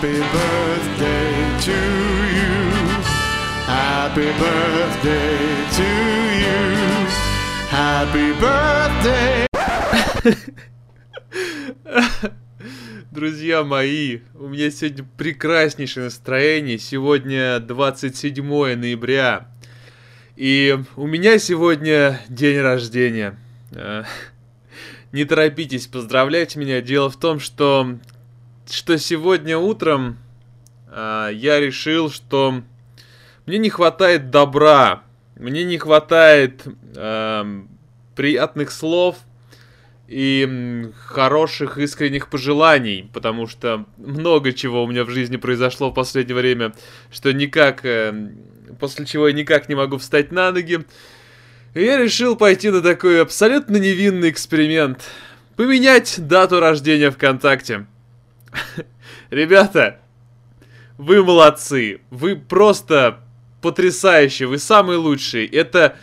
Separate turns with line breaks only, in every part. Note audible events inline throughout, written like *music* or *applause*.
Happy birthday to you. Happy birthday to you. Happy birthday. *laughs*
Друзья мои, у меня сегодня прекраснейшее настроение. Сегодня 27 ноября. И у меня сегодня день рождения. Э, *laughs* Не торопитесь поздравлять меня. Дело в том, что, что сегодня утром э, я решил, что мне не хватает добра, мне не хватает э, приятных слов и хороших искренних пожеланий, потому что много чего у меня в жизни произошло в последнее время, что никак, э, после чего я никак не могу встать на ноги. И я решил пойти на такой абсолютно невинный эксперимент. Поменять дату рождения ВКонтакте. *laughs* Ребята, вы молодцы. Вы просто потрясающие. Вы самые лучшие. Это...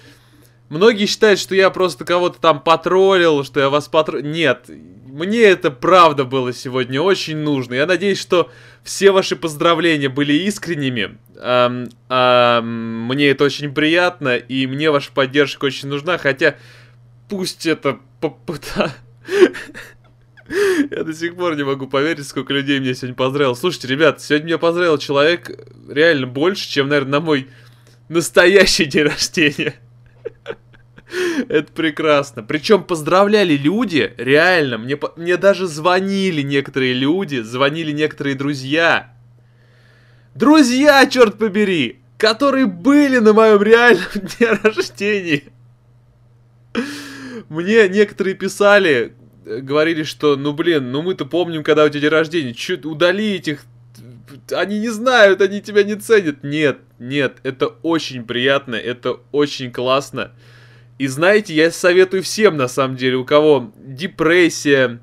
Многие считают, что я просто кого-то там потроллил, что я вас потроллил. Нет, мне это правда было сегодня очень нужно. Я надеюсь, что все ваши поздравления были искренними. Ам, ам, мне это очень приятно, и мне ваша поддержка очень нужна, хотя пусть это попыта... *laughs* Я до сих пор не могу поверить, сколько людей меня сегодня поздравил. Слушайте, ребят, сегодня меня поздравил человек реально больше, чем, наверное, на мой настоящий день рождения. Это прекрасно. Причем поздравляли люди, реально, мне, мне даже звонили некоторые люди, звонили некоторые друзья. Друзья, черт побери, которые были на моем реальном *laughs* дне рождения. Мне некоторые писали, говорили, что, ну блин, ну мы-то помним, когда у тебя день рождения, чё, удали этих они не знают, они тебя не ценят. Нет, нет, это очень приятно, это очень классно. И знаете, я советую всем, на самом деле, у кого депрессия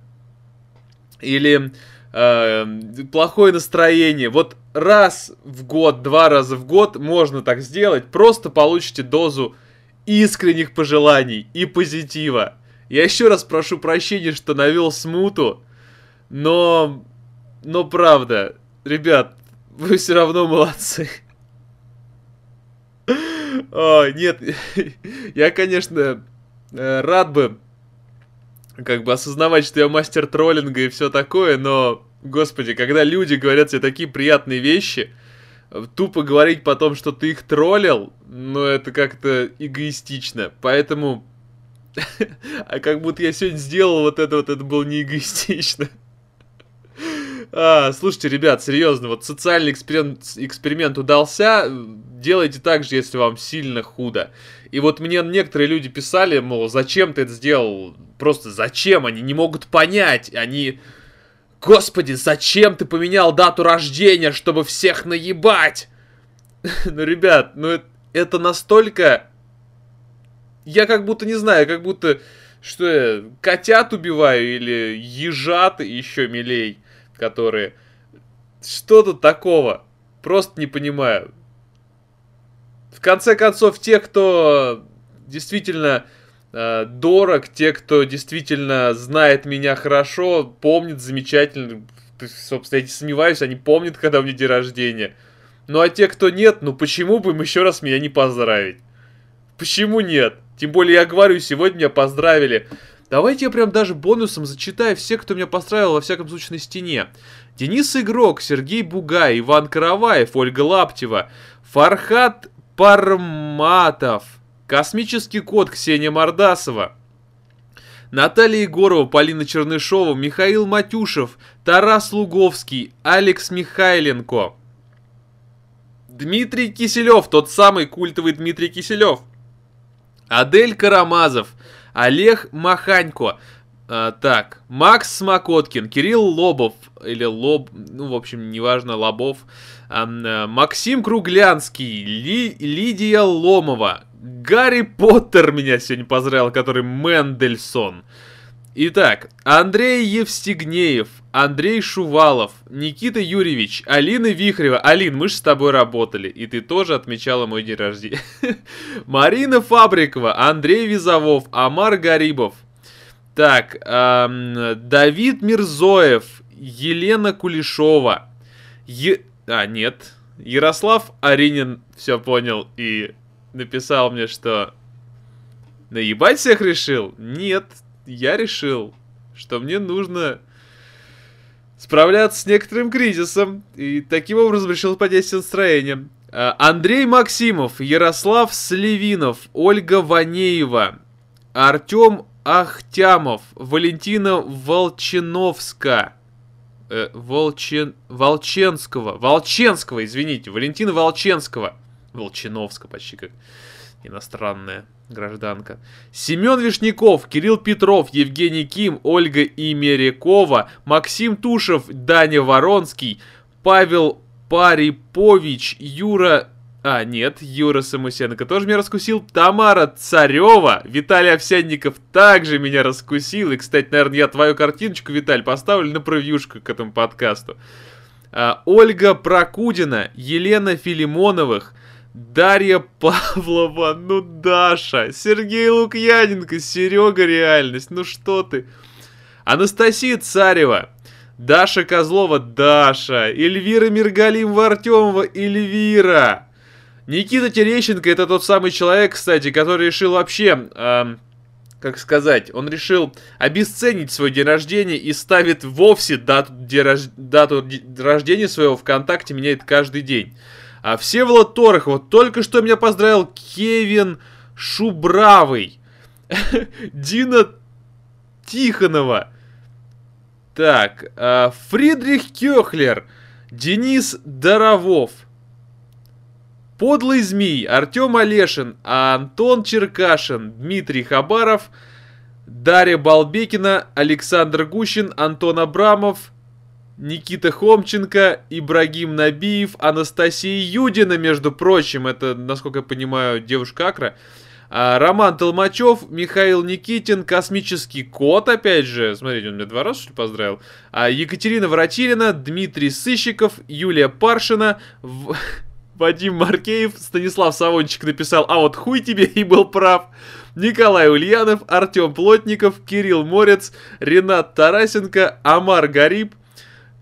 или э, плохое настроение, вот раз в год, два раза в год можно так сделать, просто получите дозу искренних пожеланий и позитива. Я еще раз прошу прощения, что навел смуту, но, но правда, ребят, вы все равно молодцы. О, *laughs* нет, *laughs* я, конечно, э, рад бы как бы осознавать, что я мастер троллинга и все такое, но, господи, когда люди говорят тебе такие приятные вещи, тупо говорить потом, что ты их троллил, ну, это как-то эгоистично. Поэтому, *laughs* а как будто я сегодня сделал вот это вот, это было не эгоистично. А, слушайте, ребят, серьезно, вот социальный эксперимент, эксперимент удался, делайте так же, если вам сильно худо. И вот мне некоторые люди писали, мол, зачем ты это сделал? Просто зачем? Они не могут понять. Они... Господи, зачем ты поменял дату рождения, чтобы всех наебать? *laughs* Ну, ребят, ну это, это настолько... Я как будто не знаю, как будто... Что я, котят убиваю или ежат еще милей, которые... Что тут такого? Просто не понимаю. В конце концов, те, кто действительно э, дорог, те, кто действительно знает меня хорошо, помнит замечательно. Собственно, я не сомневаюсь, они помнят, когда у меня день рождения. Ну а те, кто нет, ну почему бы им еще раз меня не поздравить? Почему нет? Тем более я говорю, сегодня меня поздравили. Давайте я прям даже бонусом зачитаю всех, кто меня поздравил, во всяком случае, на стене. Денис Игрок, Сергей Бугай, Иван Караваев, Ольга Лаптева, Фархат Парматов, Космический кот Ксения Мордасова, Наталья Егорова, Полина Чернышова, Михаил Матюшев, Тарас Луговский, Алекс Михайленко, Дмитрий Киселев, тот самый культовый Дмитрий Киселев, Адель Карамазов, Олег Маханько, а, так, Макс Смокоткин, Кирилл Лобов, или Лоб, ну, в общем, неважно, Лобов, ам, э, Максим Круглянский, Ли- Лидия Ломова, Гарри Поттер меня сегодня поздравил, который Мендельсон. Итак, Андрей Евстигнеев, Андрей Шувалов, Никита Юрьевич, Алина Вихрева. Алин, мы же с тобой работали, и ты тоже отмечала мой день рождения. *laughs* Марина Фабрикова, Андрей Визовов, Амар Гарибов. Так, ам, Давид Мирзоев, Елена Кулешова, Е... А, нет. Ярослав Аринин все понял и написал мне, что наебать всех решил? Нет, я решил, что мне нужно справляться с некоторым кризисом. И таким образом решил поднять настроение. А, Андрей Максимов, Ярослав Сливинов, Ольга Ванеева, Артем Ахтямов, Валентина Волчиновска, э, Волчен... Волченского, Волченского, извините, Валентина Волченского, Волчиновска почти как иностранная гражданка. Семен Вишняков, Кирилл Петров, Евгений Ким, Ольга Имерякова, Максим Тушев, Даня Воронский, Павел Парипович, Юра... А, нет, Юра Самусенко тоже меня раскусил. Тамара Царева, Виталий Овсянников также меня раскусил. И, кстати, наверное, я твою картиночку, Виталь, поставлю на превьюшку к этому подкасту. А, Ольга Прокудина, Елена Филимоновых, Дарья Павлова, ну Даша, Сергей Лукьяненко, Серега Реальность, ну что ты? Анастасия Царева, Даша Козлова, Даша, Эльвира Миргалимова Артемова, Эльвира. Никита Терещенко это тот самый человек, кстати, который решил вообще, эм, как сказать, он решил обесценить свой день рождения и ставит вовсе дату, дату рождения своего ВКонтакте, меняет каждый день. А Всеволод Торохов только что меня поздравил Кевин Шубравый. *laughs* Дина Тихонова. Так, э, Фридрих Кёхлер. Денис Доровов. Подлый змей, Артем Олешин, Антон Черкашин, Дмитрий Хабаров, Дарья Балбекина, Александр Гущин, Антон Абрамов, Никита Хомченко, Ибрагим Набиев, Анастасия Юдина, между прочим, это, насколько я понимаю, девушка Акра, а, Роман Толмачев, Михаил Никитин, Космический Кот, опять же, смотрите, он меня два раза, что ли, поздравил, а, Екатерина Воротилина, Дмитрий Сыщиков, Юлия Паршина, в... *laughs* Вадим Маркеев, Станислав Савончик написал, а вот хуй тебе и был прав. Николай Ульянов, Артем Плотников, Кирилл Морец, Ренат Тарасенко, Амар Гариб,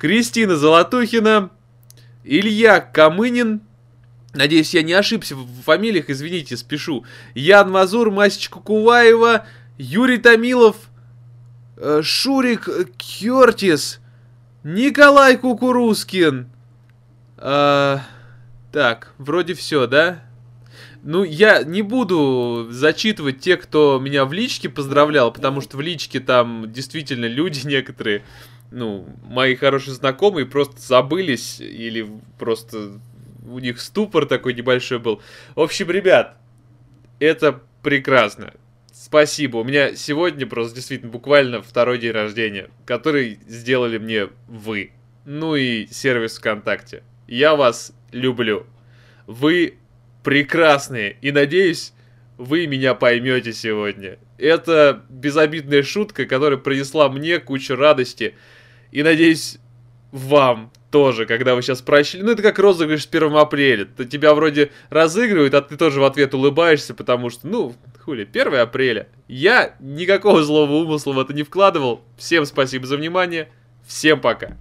Кристина Золотухина, Илья Камынин, надеюсь, я не ошибся в фамилиях, извините, спешу, Ян Мазур, Масечка Куваева, Юрий Томилов, э, Шурик Кертис, Николай Кукурускин. Э, так, вроде все, да? Ну, я не буду зачитывать тех, кто меня в личке поздравлял, потому что в личке там действительно люди *laughs* некоторые ну, мои хорошие знакомые просто забылись или просто у них ступор такой небольшой был. В общем, ребят, это прекрасно. Спасибо. У меня сегодня просто действительно буквально второй день рождения, который сделали мне вы. Ну и сервис ВКонтакте. Я вас люблю. Вы прекрасные. И надеюсь, вы меня поймете сегодня. Это безобидная шутка, которая принесла мне кучу радости. И надеюсь, вам тоже, когда вы сейчас прочли. Ну, это как розыгрыш с 1 апреля. То тебя вроде разыгрывают, а ты тоже в ответ улыбаешься, потому что, ну, хули, 1 апреля. Я никакого злого умысла в это не вкладывал. Всем спасибо за внимание. Всем пока.